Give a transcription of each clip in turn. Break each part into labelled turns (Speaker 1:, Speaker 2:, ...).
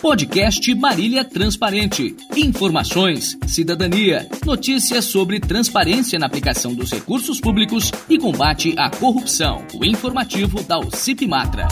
Speaker 1: Podcast Marília Transparente. Informações, cidadania, notícias sobre transparência na aplicação dos recursos públicos e combate à corrupção. O informativo da UCIP Matra.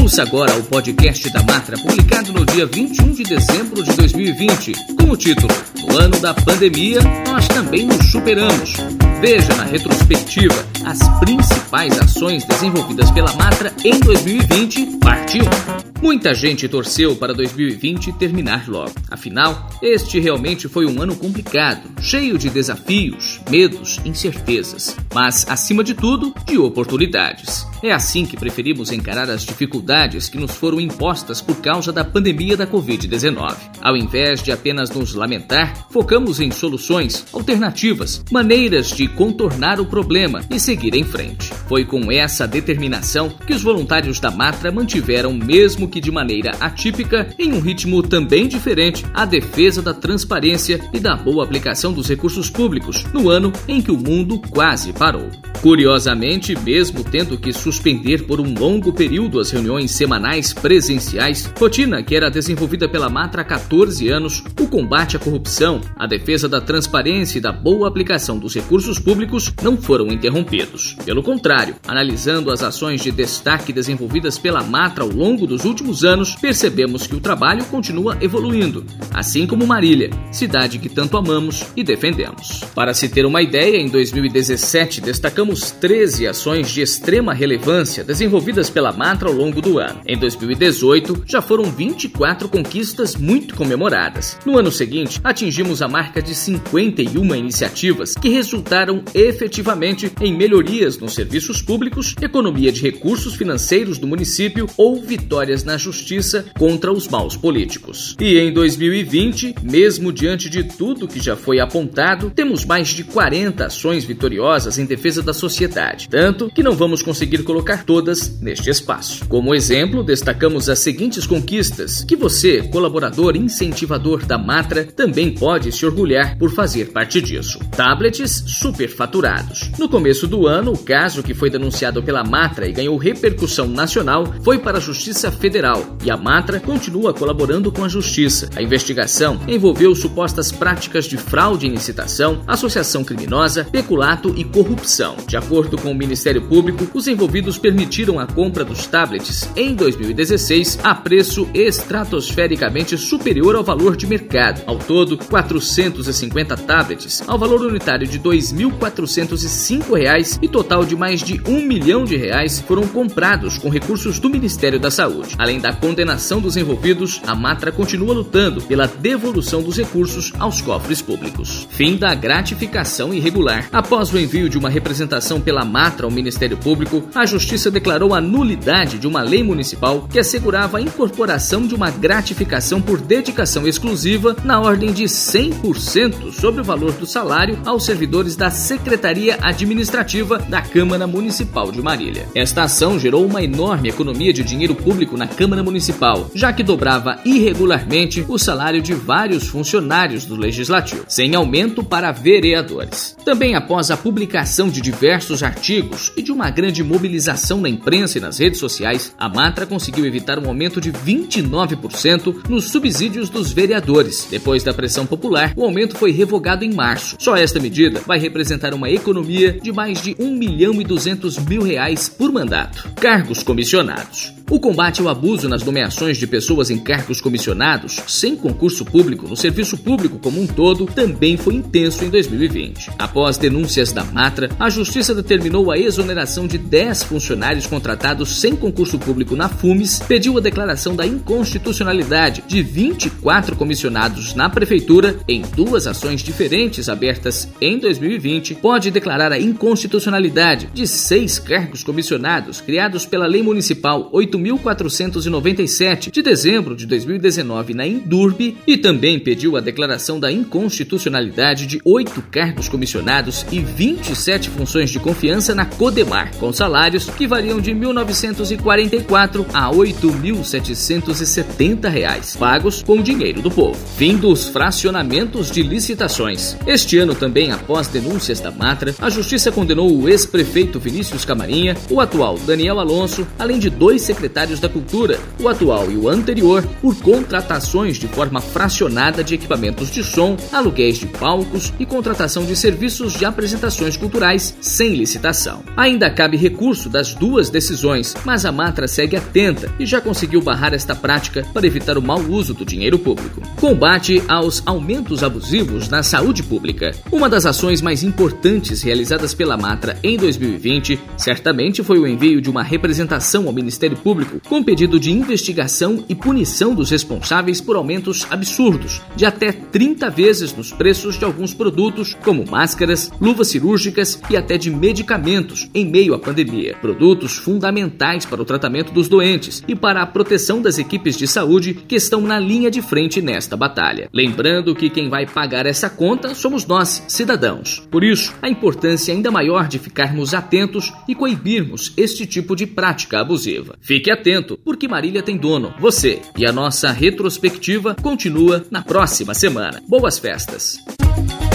Speaker 1: Ouça agora o podcast da Matra, publicado no dia 21 de dezembro de 2020, com o título No ano da pandemia, nós também nos superamos. Veja na retrospectiva as principais ações desenvolvidas pela Matra em 2020, parte 1. Muita gente torceu para 2020 terminar logo. Afinal, este realmente foi um ano complicado, cheio de desafios, medos, incertezas, mas, acima de tudo, de oportunidades. É assim que preferimos encarar as dificuldades que nos foram impostas por causa da pandemia da Covid-19. Ao invés de apenas nos lamentar, focamos em soluções, alternativas, maneiras de contornar o problema e seguir em frente. Foi com essa determinação que os voluntários da Matra mantiveram mesmo que de maneira atípica, em um ritmo também diferente, a defesa da transparência e da boa aplicação dos recursos públicos no ano em que o mundo quase parou. Curiosamente, mesmo tendo que suspender por um longo período as reuniões semanais presenciais, rotina que era desenvolvida pela Matra há 14 anos, o combate à corrupção, a defesa da transparência e da boa aplicação dos recursos públicos não foram interrompidos. Pelo contrário, analisando as ações de destaque desenvolvidas pela Matra ao longo dos últimos anos, percebemos que o trabalho continua evoluindo, assim como Marília, cidade que tanto amamos e defendemos. Para se ter uma ideia, em 2017 destacamos Tivemos 13 ações de extrema relevância desenvolvidas pela Matra ao longo do ano. Em 2018, já foram 24 conquistas muito comemoradas. No ano seguinte, atingimos a marca de 51 iniciativas que resultaram efetivamente em melhorias nos serviços públicos, economia de recursos financeiros do município ou vitórias na justiça contra os maus políticos. E em 2020, mesmo diante de tudo que já foi apontado, temos mais de 40 ações vitoriosas em defesa da sociedade, tanto que não vamos conseguir colocar todas neste espaço. Como exemplo, destacamos as seguintes conquistas que você, colaborador incentivador da Matra, também pode se orgulhar por fazer parte disso. Tablets superfaturados. No começo do ano, o caso que foi denunciado pela Matra e ganhou repercussão nacional foi para a Justiça Federal e a Matra continua colaborando com a Justiça. A investigação envolveu supostas práticas de fraude em licitação, associação criminosa, peculato e corrupção. De acordo com o Ministério Público, os envolvidos permitiram a compra dos tablets em 2016 a preço estratosfericamente superior ao valor de mercado. Ao todo, 450 tablets, ao valor unitário de R$ 2.405 e total de mais de um milhão de reais, foram comprados com recursos do Ministério da Saúde. Além da condenação dos envolvidos, a Matra continua lutando pela devolução dos recursos aos cofres públicos. Fim da gratificação irregular. Após o envio de uma representação pela Matra ao Ministério Público, a Justiça declarou a nulidade de uma lei municipal que assegurava a incorporação de uma gratificação por dedicação exclusiva na ordem de 100% sobre o valor do salário aos servidores da Secretaria Administrativa da Câmara Municipal de Marília. Esta ação gerou uma enorme economia de dinheiro público na Câmara Municipal, já que dobrava irregularmente o salário de vários funcionários do Legislativo, sem aumento para vereadores. Também após a publicação de diversos diversos artigos e de uma grande mobilização na imprensa e nas redes sociais, a Matra conseguiu evitar um aumento de 29% nos subsídios dos vereadores. Depois da pressão popular, o aumento foi revogado em março. Só esta medida vai representar uma economia de mais de 1 milhão e 200 mil reais por mandato. Cargos comissionados. O combate ao abuso nas nomeações de pessoas em cargos comissionados sem concurso público no serviço público como um todo também foi intenso em 2020. Após denúncias da Matra, a Justiça determinou a exoneração de 10 funcionários contratados sem concurso público na FUMES, pediu a declaração da inconstitucionalidade de 24 comissionados na Prefeitura em duas ações diferentes abertas em 2020, pode declarar a inconstitucionalidade de seis cargos comissionados criados pela Lei Municipal 8 8497 de dezembro de 2019 na Indurb e também pediu a declaração da inconstitucionalidade de oito cargos comissionados e 27 funções de confiança na Codemar, com salários que variam de R$ 1.944 a 8.770 reais, pagos com dinheiro do povo. Fim dos fracionamentos de licitações. Este ano também, após denúncias da Matra, a Justiça condenou o ex-prefeito Vinícius Camarinha, o atual Daniel Alonso, além de dois secretários da Cultura, o atual e o anterior, por contratações de forma fracionada de equipamentos de som, aluguéis de palcos e contratação de serviços de apresentações culturais sem licitação. Ainda cabe recurso das duas decisões, mas a Matra segue atenta e já conseguiu barrar esta prática para evitar o mau uso do dinheiro público. Combate aos aumentos abusivos na saúde pública. Uma das ações mais importantes realizadas pela Matra em 2020 certamente foi o envio de uma representação ao Ministério Público com pedido de investigação e punição dos responsáveis por aumentos absurdos de até 30 vezes nos preços de alguns produtos, como máscaras, luvas cirúrgicas e até de medicamentos em meio à pandemia. Produtos fundamentais para o tratamento dos doentes e para a proteção das equipes de saúde que estão na linha de frente nesta batalha. Lembrando que quem vai pagar essa conta somos nós, cidadãos. Por isso, a importância ainda maior de ficarmos atentos e coibirmos este tipo de prática abusiva. Fique atento, porque Marília tem dono, você, e a nossa retrospectiva continua na próxima semana. Boas festas!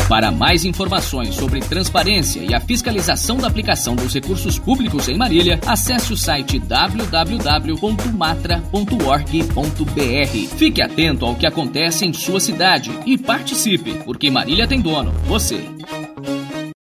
Speaker 1: Para mais informações sobre transparência e a fiscalização da aplicação dos recursos públicos em Marília, acesse o site www.matra.org.br. Fique atento ao que acontece em sua cidade e participe, porque Marília tem dono, você.